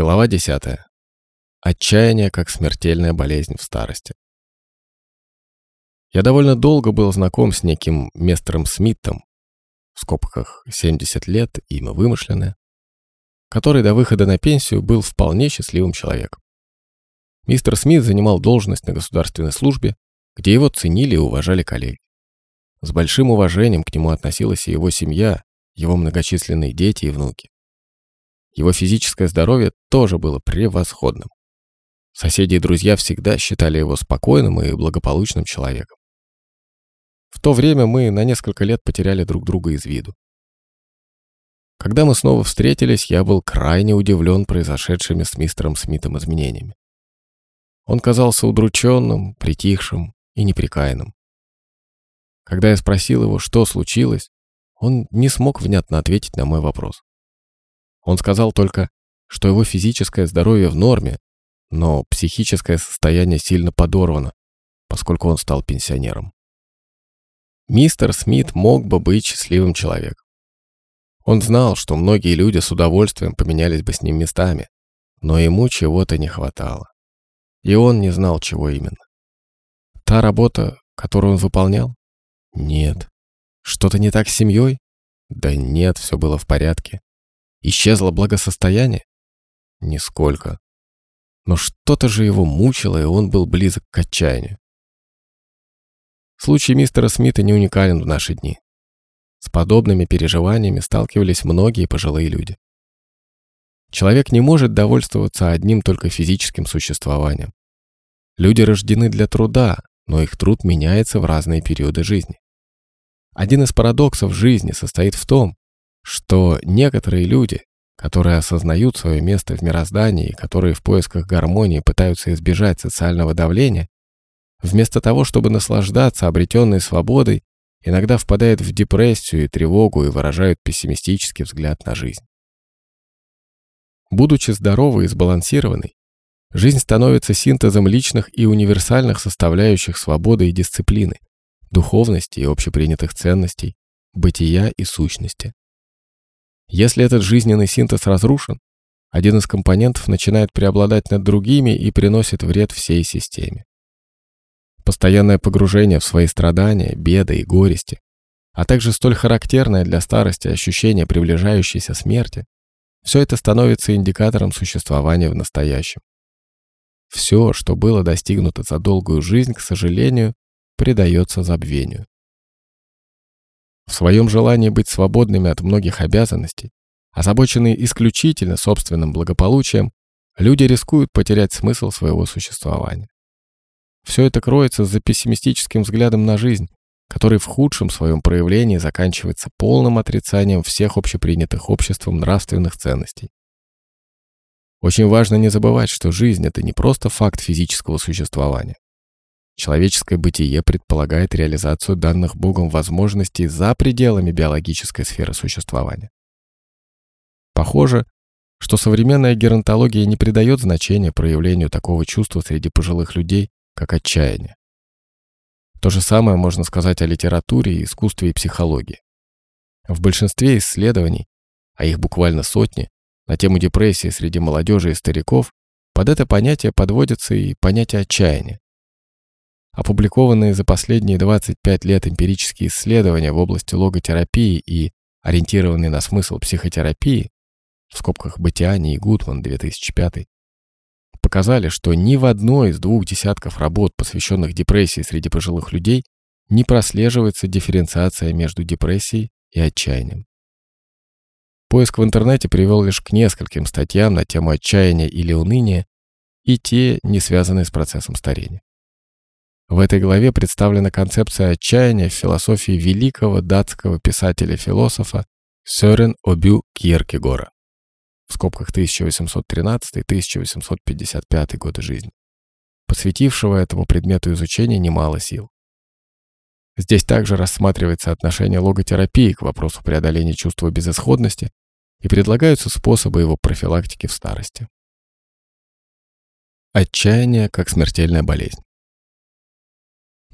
Глава 10. Отчаяние как смертельная болезнь в старости. Я довольно долго был знаком с неким мистером Смитом, в скобках 70 лет, имя вымышленное, который до выхода на пенсию был вполне счастливым человеком. Мистер Смит занимал должность на государственной службе, где его ценили и уважали коллеги. С большим уважением к нему относилась и его семья, его многочисленные дети и внуки. Его физическое здоровье тоже было превосходным. Соседи и друзья всегда считали его спокойным и благополучным человеком. В то время мы на несколько лет потеряли друг друга из виду. Когда мы снова встретились, я был крайне удивлен произошедшими с мистером Смитом изменениями. Он казался удрученным, притихшим и неприкаянным. Когда я спросил его, что случилось, он не смог внятно ответить на мой вопрос. Он сказал только, что его физическое здоровье в норме, но психическое состояние сильно подорвано, поскольку он стал пенсионером. Мистер Смит мог бы быть счастливым человеком. Он знал, что многие люди с удовольствием поменялись бы с ним местами, но ему чего-то не хватало. И он не знал, чего именно. Та работа, которую он выполнял? Нет. Что-то не так с семьей? Да нет, все было в порядке. Исчезло благосостояние? Нисколько. Но что-то же его мучило, и он был близок к отчаянию. Случай мистера Смита не уникален в наши дни. С подобными переживаниями сталкивались многие пожилые люди. Человек не может довольствоваться одним только физическим существованием. Люди рождены для труда, но их труд меняется в разные периоды жизни. Один из парадоксов жизни состоит в том, что некоторые люди, которые осознают свое место в мироздании которые в поисках гармонии пытаются избежать социального давления, вместо того, чтобы наслаждаться обретенной свободой, иногда впадают в депрессию и тревогу и выражают пессимистический взгляд на жизнь. Будучи здоровой и сбалансированной, жизнь становится синтезом личных и универсальных составляющих свободы и дисциплины, духовности и общепринятых ценностей, бытия и сущности. Если этот жизненный синтез разрушен, один из компонентов начинает преобладать над другими и приносит вред всей системе. Постоянное погружение в свои страдания, беды и горести, а также столь характерное для старости ощущение приближающейся смерти, все это становится индикатором существования в настоящем. Все, что было достигнуто за долгую жизнь, к сожалению, предается забвению. В своем желании быть свободными от многих обязанностей, озабоченные исключительно собственным благополучием, люди рискуют потерять смысл своего существования. Все это кроется за пессимистическим взглядом на жизнь, который в худшем своем проявлении заканчивается полным отрицанием всех общепринятых обществом нравственных ценностей. Очень важно не забывать, что жизнь — это не просто факт физического существования. Человеческое бытие предполагает реализацию данных Богом возможностей за пределами биологической сферы существования. Похоже, что современная геронтология не придает значения проявлению такого чувства среди пожилых людей, как отчаяние. То же самое можно сказать о литературе, искусстве и психологии. В большинстве исследований, а их буквально сотни, на тему депрессии среди молодежи и стариков, под это понятие подводится и понятие отчаяния. Опубликованные за последние 25 лет эмпирические исследования в области логотерапии и ориентированные на смысл психотерапии, в скобках Батиани и Гутман 2005, показали, что ни в одной из двух десятков работ, посвященных депрессии среди пожилых людей, не прослеживается дифференциация между депрессией и отчаянием. Поиск в интернете привел лишь к нескольким статьям на тему отчаяния или уныния, и те не связаны с процессом старения. В этой главе представлена концепция отчаяния в философии великого датского писателя-философа Сёрен Обю Кьеркегора в скобках 1813-1855 годы жизни, посвятившего этому предмету изучения немало сил. Здесь также рассматривается отношение логотерапии к вопросу преодоления чувства безысходности и предлагаются способы его профилактики в старости. Отчаяние как смертельная болезнь.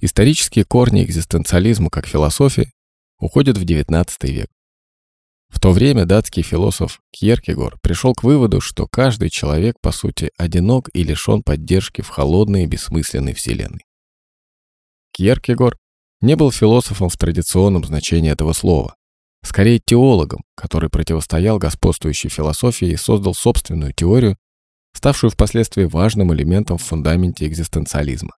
Исторические корни экзистенциализма как философии уходят в XIX век. В то время датский философ Кьеркегор пришел к выводу, что каждый человек, по сути, одинок и лишен поддержки в холодной и бессмысленной вселенной. Кьеркегор не был философом в традиционном значении этого слова, скорее теологом, который противостоял господствующей философии и создал собственную теорию, ставшую впоследствии важным элементом в фундаменте экзистенциализма.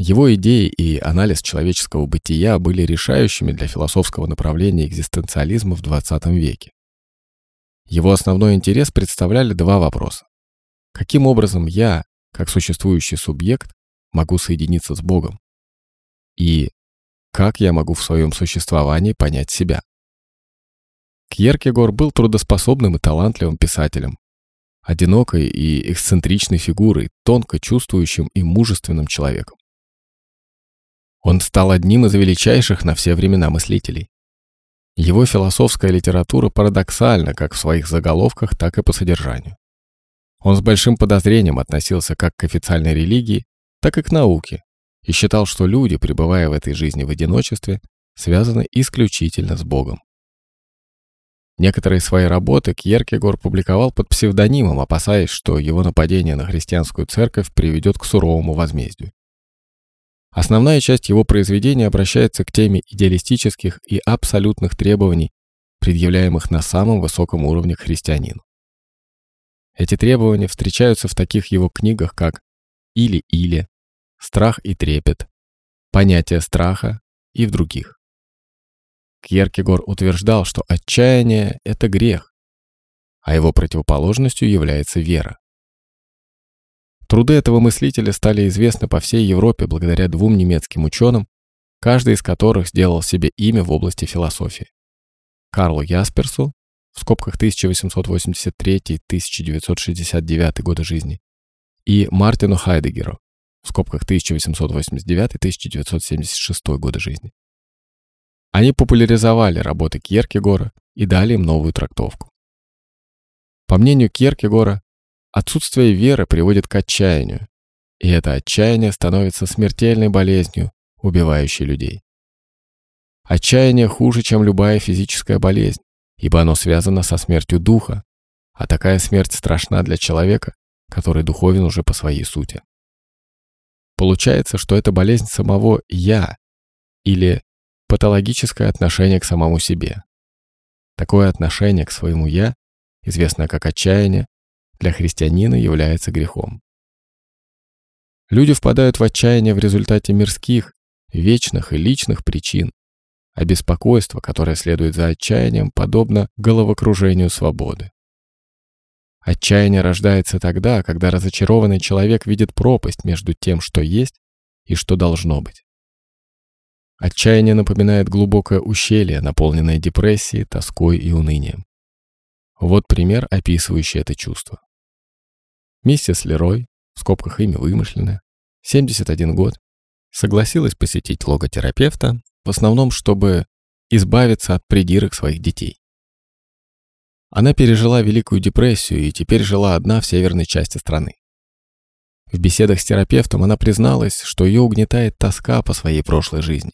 Его идеи и анализ человеческого бытия были решающими для философского направления экзистенциализма в XX веке. Его основной интерес представляли два вопроса. Каким образом я, как существующий субъект, могу соединиться с Богом? И как я могу в своем существовании понять себя? Кьеркегор был трудоспособным и талантливым писателем, одинокой и эксцентричной фигурой, тонко чувствующим и мужественным человеком. Он стал одним из величайших на все времена мыслителей. Его философская литература парадоксальна как в своих заголовках, так и по содержанию. Он с большим подозрением относился как к официальной религии, так и к науке, и считал, что люди, пребывая в этой жизни в одиночестве, связаны исключительно с Богом. Некоторые свои работы Кьеркегор публиковал под псевдонимом, опасаясь, что его нападение на христианскую церковь приведет к суровому возмездию. Основная часть его произведения обращается к теме идеалистических и абсолютных требований, предъявляемых на самом высоком уровне к христианину. Эти требования встречаются в таких его книгах, как «Или-или», «Страх и трепет», «Понятие страха» и в других. Кьеркегор утверждал, что отчаяние – это грех, а его противоположностью является вера. Труды этого мыслителя стали известны по всей Европе благодаря двум немецким ученым, каждый из которых сделал себе имя в области философии. Карлу Ясперсу, в скобках 1883-1969 года жизни, и Мартину Хайдегеру, в скобках 1889-1976 года жизни. Они популяризовали работы Кьеркегора и дали им новую трактовку. По мнению Кьеркегора, Отсутствие веры приводит к отчаянию, и это отчаяние становится смертельной болезнью, убивающей людей. Отчаяние хуже, чем любая физическая болезнь, ибо оно связано со смертью духа, а такая смерть страшна для человека, который духовен уже по своей сути. Получается, что это болезнь самого «я» или патологическое отношение к самому себе. Такое отношение к своему «я», известное как отчаяние, для христианина является грехом. Люди впадают в отчаяние в результате мирских, вечных и личных причин, а беспокойство, которое следует за отчаянием, подобно головокружению свободы. Отчаяние рождается тогда, когда разочарованный человек видит пропасть между тем, что есть и что должно быть. Отчаяние напоминает глубокое ущелье, наполненное депрессией, тоской и унынием. Вот пример, описывающий это чувство. Миссис Лерой, в скобках имя вымышленное, 71 год, согласилась посетить логотерапевта, в основном, чтобы избавиться от придирок своих детей. Она пережила Великую депрессию и теперь жила одна в северной части страны. В беседах с терапевтом она призналась, что ее угнетает тоска по своей прошлой жизни.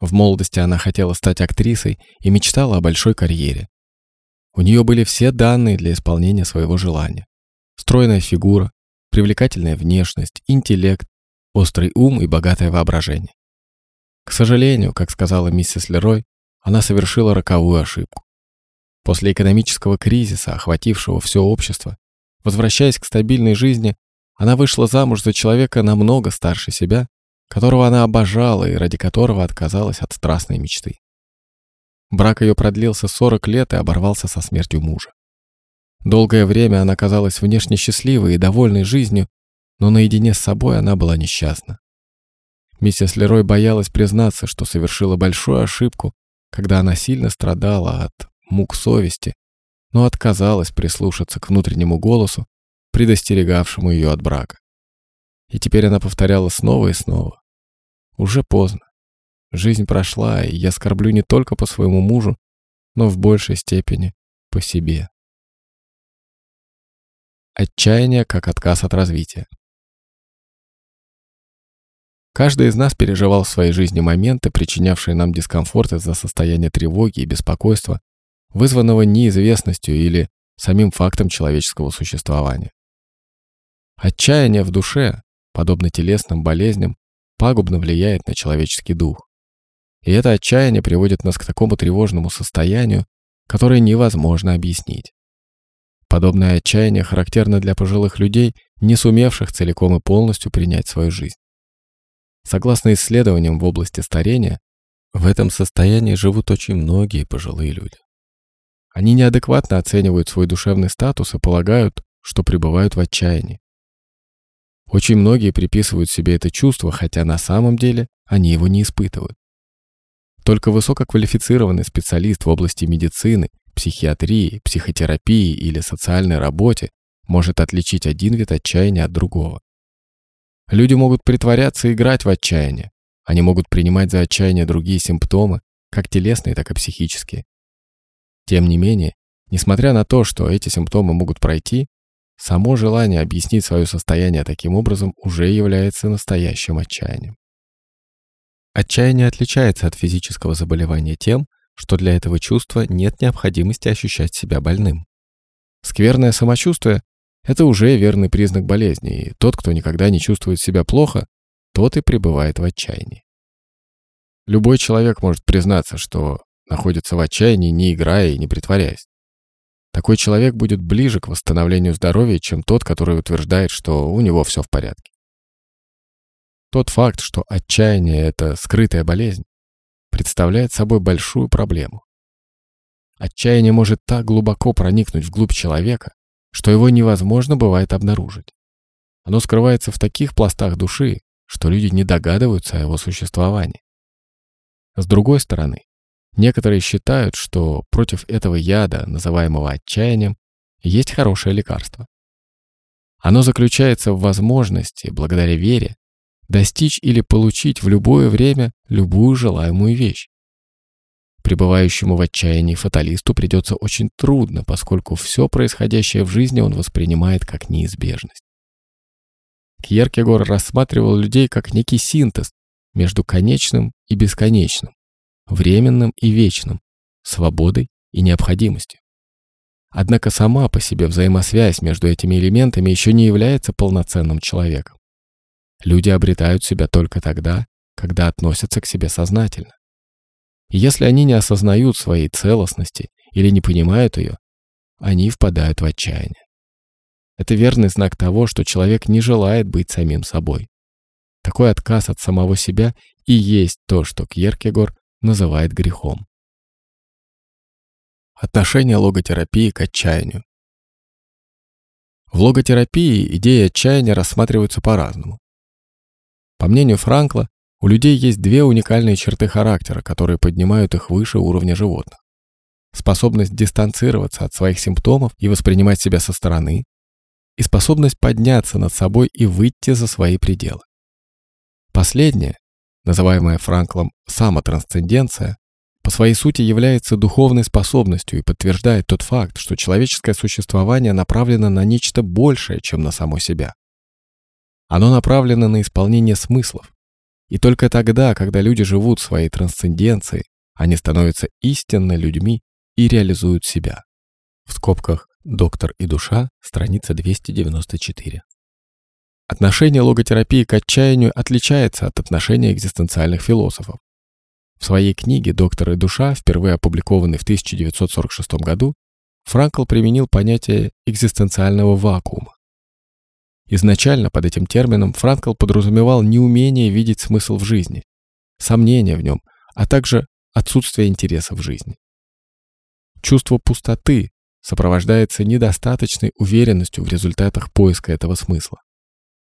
В молодости она хотела стать актрисой и мечтала о большой карьере. У нее были все данные для исполнения своего желания. Стройная фигура, привлекательная внешность, интеллект, острый ум и богатое воображение. К сожалению, как сказала миссис Лерой, она совершила роковую ошибку. После экономического кризиса, охватившего все общество, возвращаясь к стабильной жизни, она вышла замуж за человека намного старше себя, которого она обожала и ради которого отказалась от страстной мечты. Брак ее продлился 40 лет и оборвался со смертью мужа. Долгое время она казалась внешне счастливой и довольной жизнью, но наедине с собой она была несчастна. Миссис Лерой боялась признаться, что совершила большую ошибку, когда она сильно страдала от мук совести, но отказалась прислушаться к внутреннему голосу, предостерегавшему ее от брака. И теперь она повторяла снова и снова. Уже поздно. Жизнь прошла, и я скорблю не только по своему мужу, но в большей степени по себе. Отчаяние как отказ от развития. Каждый из нас переживал в своей жизни моменты, причинявшие нам дискомфорт из-за состояния тревоги и беспокойства, вызванного неизвестностью или самим фактом человеческого существования. Отчаяние в душе, подобно телесным болезням, пагубно влияет на человеческий дух. И это отчаяние приводит нас к такому тревожному состоянию, которое невозможно объяснить. Подобное отчаяние характерно для пожилых людей, не сумевших целиком и полностью принять свою жизнь. Согласно исследованиям в области старения, в этом состоянии живут очень многие пожилые люди. Они неадекватно оценивают свой душевный статус и полагают, что пребывают в отчаянии. Очень многие приписывают себе это чувство, хотя на самом деле они его не испытывают. Только высококвалифицированный специалист в области медицины, психиатрии, психотерапии или социальной работе может отличить один вид отчаяния от другого. Люди могут притворяться и играть в отчаяние. Они могут принимать за отчаяние другие симптомы, как телесные, так и психические. Тем не менее, несмотря на то, что эти симптомы могут пройти, само желание объяснить свое состояние таким образом уже является настоящим отчаянием. Отчаяние отличается от физического заболевания тем, что для этого чувства нет необходимости ощущать себя больным. Скверное самочувствие – это уже верный признак болезни, и тот, кто никогда не чувствует себя плохо, тот и пребывает в отчаянии. Любой человек может признаться, что находится в отчаянии, не играя и не притворяясь. Такой человек будет ближе к восстановлению здоровья, чем тот, который утверждает, что у него все в порядке. Тот факт, что отчаяние – это скрытая болезнь, представляет собой большую проблему. Отчаяние может так глубоко проникнуть вглубь человека, что его невозможно бывает обнаружить. Оно скрывается в таких пластах души, что люди не догадываются о его существовании. С другой стороны, некоторые считают, что против этого яда, называемого отчаянием, есть хорошее лекарство. Оно заключается в возможности, благодаря вере, достичь или получить в любое время любую желаемую вещь. Пребывающему в отчаянии фаталисту придется очень трудно, поскольку все происходящее в жизни он воспринимает как неизбежность. Кьеркегор рассматривал людей как некий синтез между конечным и бесконечным, временным и вечным, свободой и необходимостью. Однако сама по себе взаимосвязь между этими элементами еще не является полноценным человеком. Люди обретают себя только тогда, когда относятся к себе сознательно. И если они не осознают своей целостности или не понимают ее, они впадают в отчаяние. Это верный знак того, что человек не желает быть самим собой. Такой отказ от самого себя и есть то, что Кьеркегор называет грехом. Отношение логотерапии к отчаянию. В логотерапии идеи отчаяния рассматриваются по-разному. По мнению Франкла, у людей есть две уникальные черты характера, которые поднимают их выше уровня животных. Способность дистанцироваться от своих симптомов и воспринимать себя со стороны, и способность подняться над собой и выйти за свои пределы. Последнее, называемое Франклом самотрансценденция, по своей сути является духовной способностью и подтверждает тот факт, что человеческое существование направлено на нечто большее, чем на само себя. Оно направлено на исполнение смыслов. И только тогда, когда люди живут своей трансценденцией, они становятся истинно людьми и реализуют себя. В скобках «Доктор и душа», страница 294. Отношение логотерапии к отчаянию отличается от отношения экзистенциальных философов. В своей книге «Доктор и душа», впервые опубликованной в 1946 году, Франкл применил понятие экзистенциального вакуума. Изначально под этим термином Франкл подразумевал неумение видеть смысл в жизни, сомнения в нем, а также отсутствие интереса в жизни. Чувство пустоты сопровождается недостаточной уверенностью в результатах поиска этого смысла.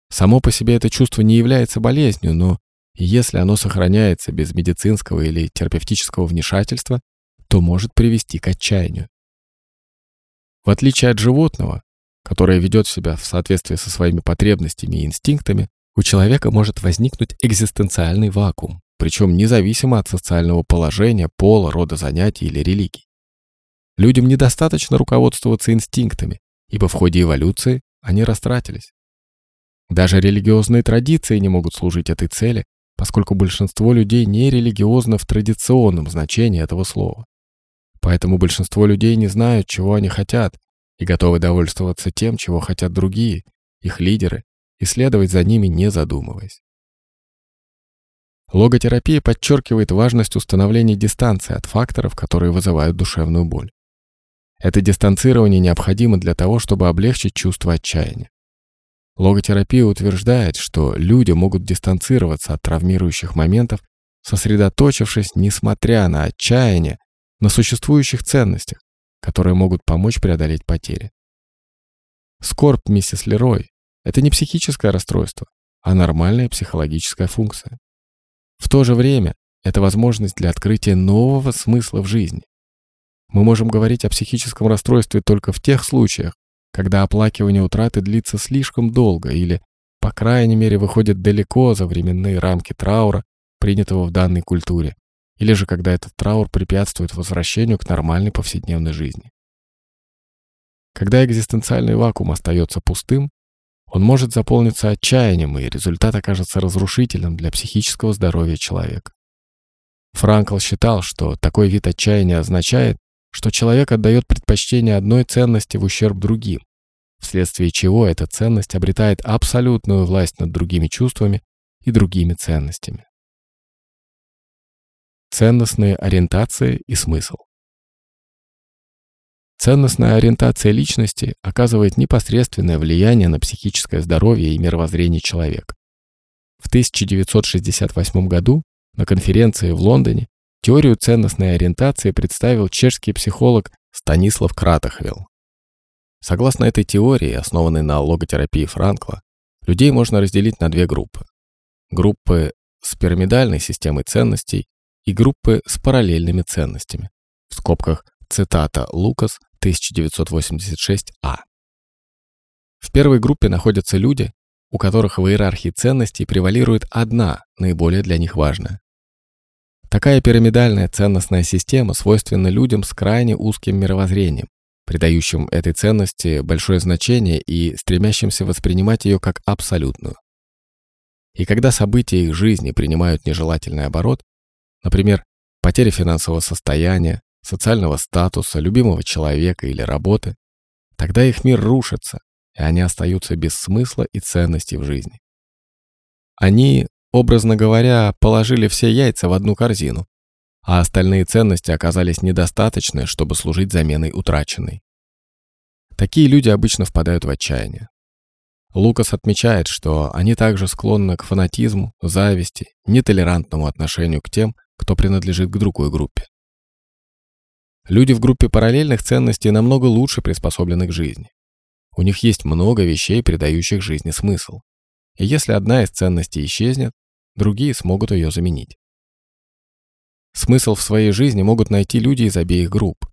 Само по себе это чувство не является болезнью, но если оно сохраняется без медицинского или терапевтического вмешательства, то может привести к отчаянию. В отличие от животного, которая ведет себя в соответствии со своими потребностями и инстинктами, у человека может возникнуть экзистенциальный вакуум, причем независимо от социального положения, пола, рода занятий или религий. Людям недостаточно руководствоваться инстинктами, ибо в ходе эволюции они растратились. Даже религиозные традиции не могут служить этой цели, поскольку большинство людей не религиозно в традиционном значении этого слова. Поэтому большинство людей не знают, чего они хотят, и готовы довольствоваться тем, чего хотят другие, их лидеры, и следовать за ними, не задумываясь. Логотерапия подчеркивает важность установления дистанции от факторов, которые вызывают душевную боль. Это дистанцирование необходимо для того, чтобы облегчить чувство отчаяния. Логотерапия утверждает, что люди могут дистанцироваться от травмирующих моментов, сосредоточившись, несмотря на отчаяние, на существующих ценностях, которые могут помочь преодолеть потери. Скорбь миссис Лерой – это не психическое расстройство, а нормальная психологическая функция. В то же время это возможность для открытия нового смысла в жизни. Мы можем говорить о психическом расстройстве только в тех случаях, когда оплакивание утраты длится слишком долго или, по крайней мере, выходит далеко за временные рамки траура, принятого в данной культуре, или же когда этот траур препятствует возвращению к нормальной повседневной жизни. Когда экзистенциальный вакуум остается пустым, он может заполниться отчаянием, и результат окажется разрушительным для психического здоровья человека. Франкл считал, что такой вид отчаяния означает, что человек отдает предпочтение одной ценности в ущерб другим, вследствие чего эта ценность обретает абсолютную власть над другими чувствами и другими ценностями. Ценностные ориентации и смысл Ценностная ориентация личности оказывает непосредственное влияние на психическое здоровье и мировоззрение человека. В 1968 году на конференции в Лондоне теорию ценностной ориентации представил чешский психолог Станислав Кратохвилл. Согласно этой теории, основанной на логотерапии Франкла, людей можно разделить на две группы. Группы с пирамидальной системой ценностей и группы с параллельными ценностями. В скобках цитата Лукас 1986А. В первой группе находятся люди, у которых в иерархии ценностей превалирует одна, наиболее для них важная. Такая пирамидальная ценностная система свойственна людям с крайне узким мировоззрением, придающим этой ценности большое значение и стремящимся воспринимать ее как абсолютную. И когда события их жизни принимают нежелательный оборот, например, потеря финансового состояния, социального статуса, любимого человека или работы, тогда их мир рушится, и они остаются без смысла и ценностей в жизни. Они, образно говоря, положили все яйца в одну корзину, а остальные ценности оказались недостаточны, чтобы служить заменой утраченной. Такие люди обычно впадают в отчаяние. Лукас отмечает, что они также склонны к фанатизму, зависти, нетолерантному отношению к тем, кто принадлежит к другой группе. Люди в группе параллельных ценностей намного лучше приспособлены к жизни. У них есть много вещей, придающих жизни смысл. И если одна из ценностей исчезнет, другие смогут ее заменить. Смысл в своей жизни могут найти люди из обеих групп.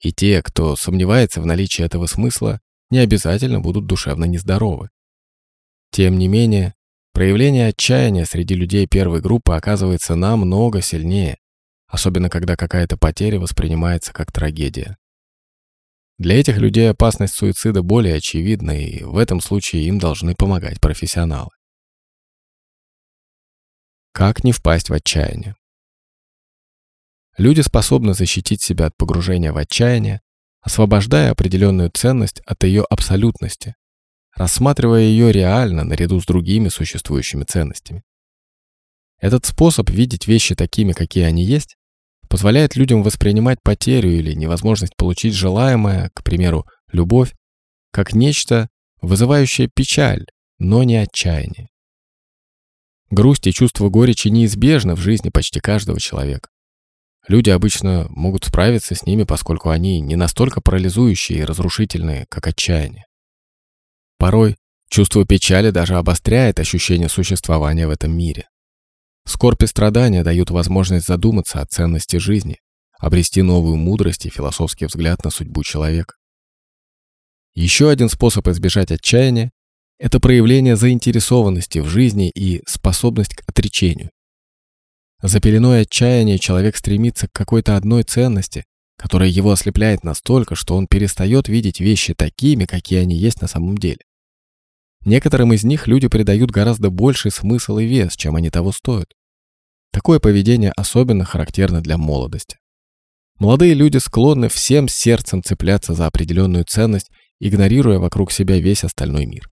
И те, кто сомневается в наличии этого смысла, не обязательно будут душевно нездоровы. Тем не менее, проявление отчаяния среди людей первой группы оказывается намного сильнее, особенно когда какая-то потеря воспринимается как трагедия. Для этих людей опасность суицида более очевидна, и в этом случае им должны помогать профессионалы. Как не впасть в отчаяние? Люди способны защитить себя от погружения в отчаяние, освобождая определенную ценность от ее абсолютности, рассматривая ее реально наряду с другими существующими ценностями. Этот способ видеть вещи такими, какие они есть, позволяет людям воспринимать потерю или невозможность получить желаемое, к примеру, любовь, как нечто, вызывающее печаль, но не отчаяние. Грусть и чувство горечи неизбежны в жизни почти каждого человека. Люди обычно могут справиться с ними, поскольку они не настолько парализующие и разрушительные, как отчаяние. Порой чувство печали даже обостряет ощущение существования в этом мире. Скорбь и страдания дают возможность задуматься о ценности жизни, обрести новую мудрость и философский взгляд на судьбу человека. Еще один способ избежать отчаяния – это проявление заинтересованности в жизни и способность к отречению. За пеленой отчаяния человек стремится к какой-то одной ценности, которая его ослепляет настолько, что он перестает видеть вещи такими, какие они есть на самом деле. Некоторым из них люди придают гораздо больший смысл и вес, чем они того стоят. Такое поведение особенно характерно для молодости. Молодые люди склонны всем сердцем цепляться за определенную ценность, игнорируя вокруг себя весь остальной мир.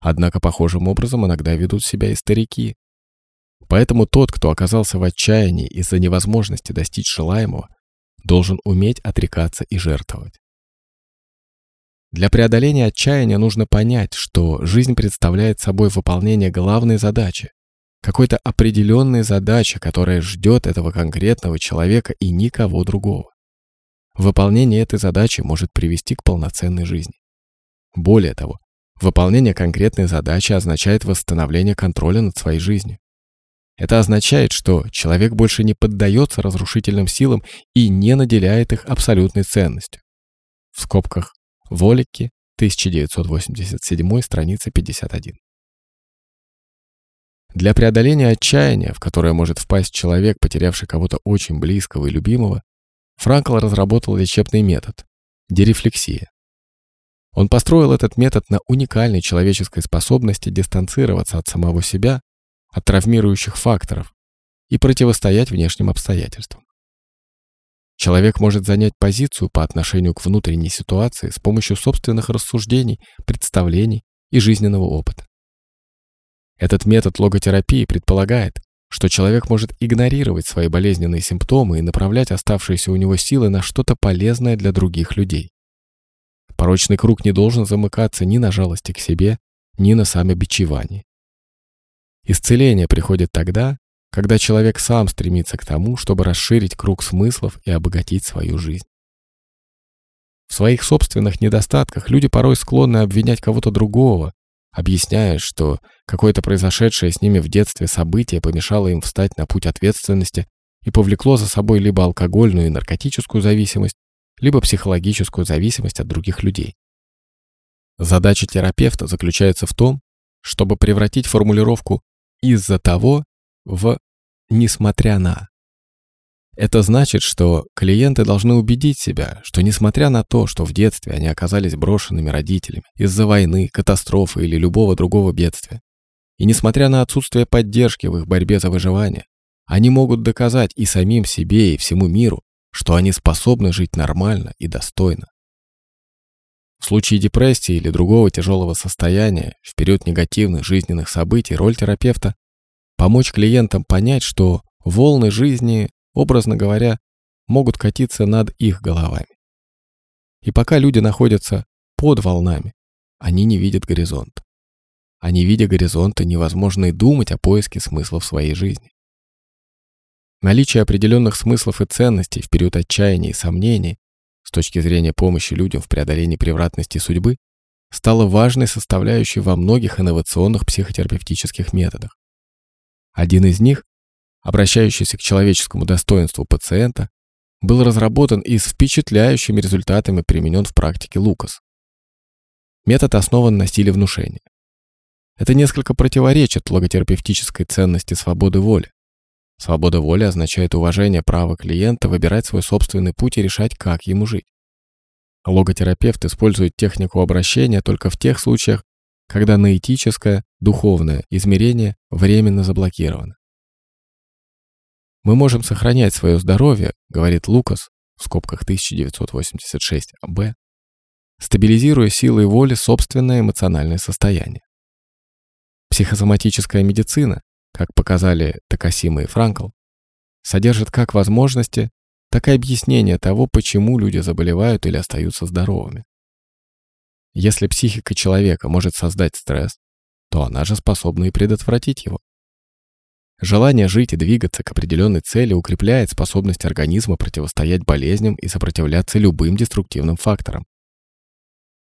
Однако похожим образом иногда ведут себя и старики. Поэтому тот, кто оказался в отчаянии из-за невозможности достичь желаемого, должен уметь отрекаться и жертвовать. Для преодоления отчаяния нужно понять, что жизнь представляет собой выполнение главной задачи, какой-то определенной задачи, которая ждет этого конкретного человека и никого другого. Выполнение этой задачи может привести к полноценной жизни. Более того, выполнение конкретной задачи означает восстановление контроля над своей жизнью. Это означает, что человек больше не поддается разрушительным силам и не наделяет их абсолютной ценностью. В скобках Волики, 1987, страница 51. Для преодоления отчаяния, в которое может впасть человек, потерявший кого-то очень близкого и любимого, Франкл разработал лечебный метод – дерефлексия. Он построил этот метод на уникальной человеческой способности дистанцироваться от самого себя, от травмирующих факторов и противостоять внешним обстоятельствам. Человек может занять позицию по отношению к внутренней ситуации с помощью собственных рассуждений, представлений и жизненного опыта. Этот метод логотерапии предполагает, что человек может игнорировать свои болезненные симптомы и направлять оставшиеся у него силы на что-то полезное для других людей. Порочный круг не должен замыкаться ни на жалости к себе, ни на самобичевании. Исцеление приходит тогда, когда человек сам стремится к тому, чтобы расширить круг смыслов и обогатить свою жизнь. В своих собственных недостатках люди порой склонны обвинять кого-то другого, объясняя, что какое-то произошедшее с ними в детстве событие помешало им встать на путь ответственности и повлекло за собой либо алкогольную и наркотическую зависимость, либо психологическую зависимость от других людей. Задача терапевта заключается в том, чтобы превратить формулировку «из-за того» в «несмотря на». Это значит, что клиенты должны убедить себя, что несмотря на то, что в детстве они оказались брошенными родителями из-за войны, катастрофы или любого другого бедствия, и несмотря на отсутствие поддержки в их борьбе за выживание, они могут доказать и самим себе, и всему миру, что они способны жить нормально и достойно. В случае депрессии или другого тяжелого состояния, в период негативных жизненных событий, роль терапевта – помочь клиентам понять, что волны жизни образно говоря, могут катиться над их головами. И пока люди находятся под волнами, они не видят горизонт. А не видя горизонта, невозможно и думать о поиске смысла в своей жизни. Наличие определенных смыслов и ценностей в период отчаяния и сомнений с точки зрения помощи людям в преодолении превратности судьбы стало важной составляющей во многих инновационных психотерапевтических методах. Один из них обращающийся к человеческому достоинству пациента, был разработан и с впечатляющими результатами применен в практике Лукас. Метод основан на стиле внушения. Это несколько противоречит логотерапевтической ценности свободы воли. Свобода воли означает уважение права клиента выбирать свой собственный путь и решать, как ему жить. Логотерапевт использует технику обращения только в тех случаях, когда наэтическое, духовное измерение временно заблокировано. Мы можем сохранять свое здоровье, говорит Лукас, в скобках 1986 Б, стабилизируя силой воли собственное эмоциональное состояние. Психосоматическая медицина, как показали Такасима и Франкл, содержит как возможности, так и объяснения того, почему люди заболевают или остаются здоровыми. Если психика человека может создать стресс, то она же способна и предотвратить его. Желание жить и двигаться к определенной цели укрепляет способность организма противостоять болезням и сопротивляться любым деструктивным факторам.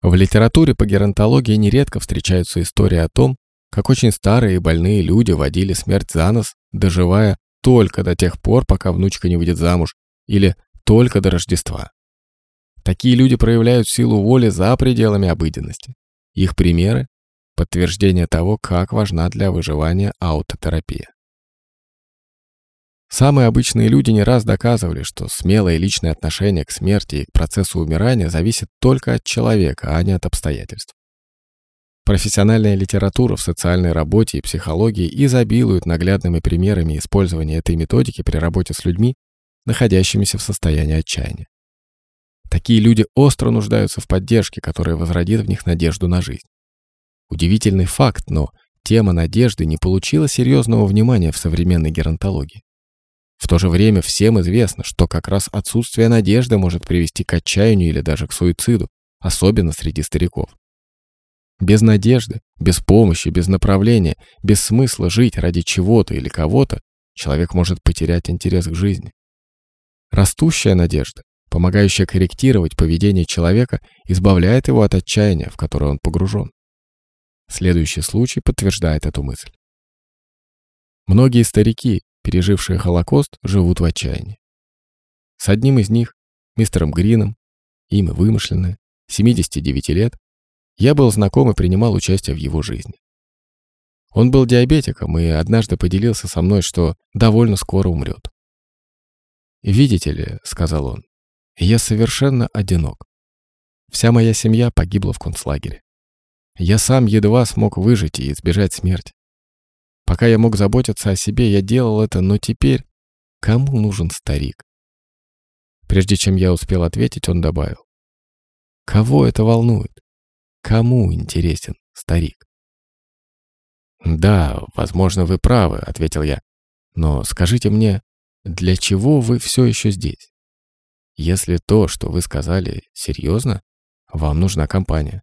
В литературе по геронтологии нередко встречаются истории о том, как очень старые и больные люди водили смерть за нос, доживая только до тех пор, пока внучка не выйдет замуж, или только до Рождества. Такие люди проявляют силу воли за пределами обыденности. Их примеры – подтверждение того, как важна для выживания аутотерапия. Самые обычные люди не раз доказывали, что смелое личное отношение к смерти и к процессу умирания зависит только от человека, а не от обстоятельств. Профессиональная литература в социальной работе и психологии изобилует наглядными примерами использования этой методики при работе с людьми, находящимися в состоянии отчаяния. Такие люди остро нуждаются в поддержке, которая возродит в них надежду на жизнь. Удивительный факт, но тема надежды не получила серьезного внимания в современной геронтологии. В то же время всем известно, что как раз отсутствие надежды может привести к отчаянию или даже к суициду, особенно среди стариков. Без надежды, без помощи, без направления, без смысла жить ради чего-то или кого-то, человек может потерять интерес к жизни. Растущая надежда, помогающая корректировать поведение человека, избавляет его от отчаяния, в которое он погружен. Следующий случай подтверждает эту мысль. Многие старики, пережившие Холокост, живут в отчаянии. С одним из них, мистером Грином, имя вымышленное, 79 лет, я был знаком и принимал участие в его жизни. Он был диабетиком и однажды поделился со мной, что довольно скоро умрет. «Видите ли», — сказал он, — «я совершенно одинок. Вся моя семья погибла в концлагере. Я сам едва смог выжить и избежать смерти. Пока я мог заботиться о себе, я делал это, но теперь кому нужен старик?» Прежде чем я успел ответить, он добавил. «Кого это волнует? Кому интересен старик? «Да, возможно, вы правы», — ответил я. «Но скажите мне, для чего вы все еще здесь? Если то, что вы сказали, серьезно, вам нужна компания.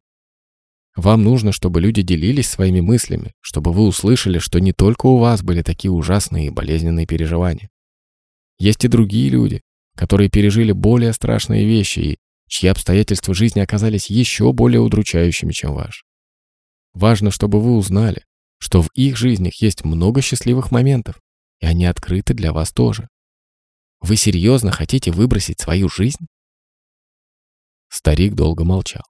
Вам нужно, чтобы люди делились своими мыслями, чтобы вы услышали, что не только у вас были такие ужасные и болезненные переживания. Есть и другие люди, которые пережили более страшные вещи и чьи обстоятельства жизни оказались еще более удручающими, чем ваш. Важно, чтобы вы узнали, что в их жизнях есть много счастливых моментов, и они открыты для вас тоже. Вы серьезно хотите выбросить свою жизнь? Старик долго молчал.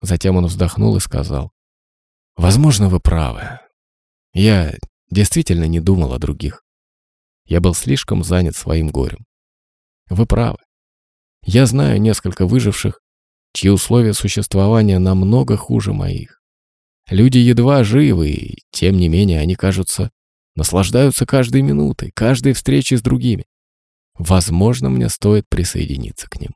Затем он вздохнул и сказал, «Возможно, вы правы. Я действительно не думал о других. Я был слишком занят своим горем. Вы правы. Я знаю несколько выживших, чьи условия существования намного хуже моих. Люди едва живы, и тем не менее они, кажутся, наслаждаются каждой минутой, каждой встречей с другими. Возможно, мне стоит присоединиться к ним.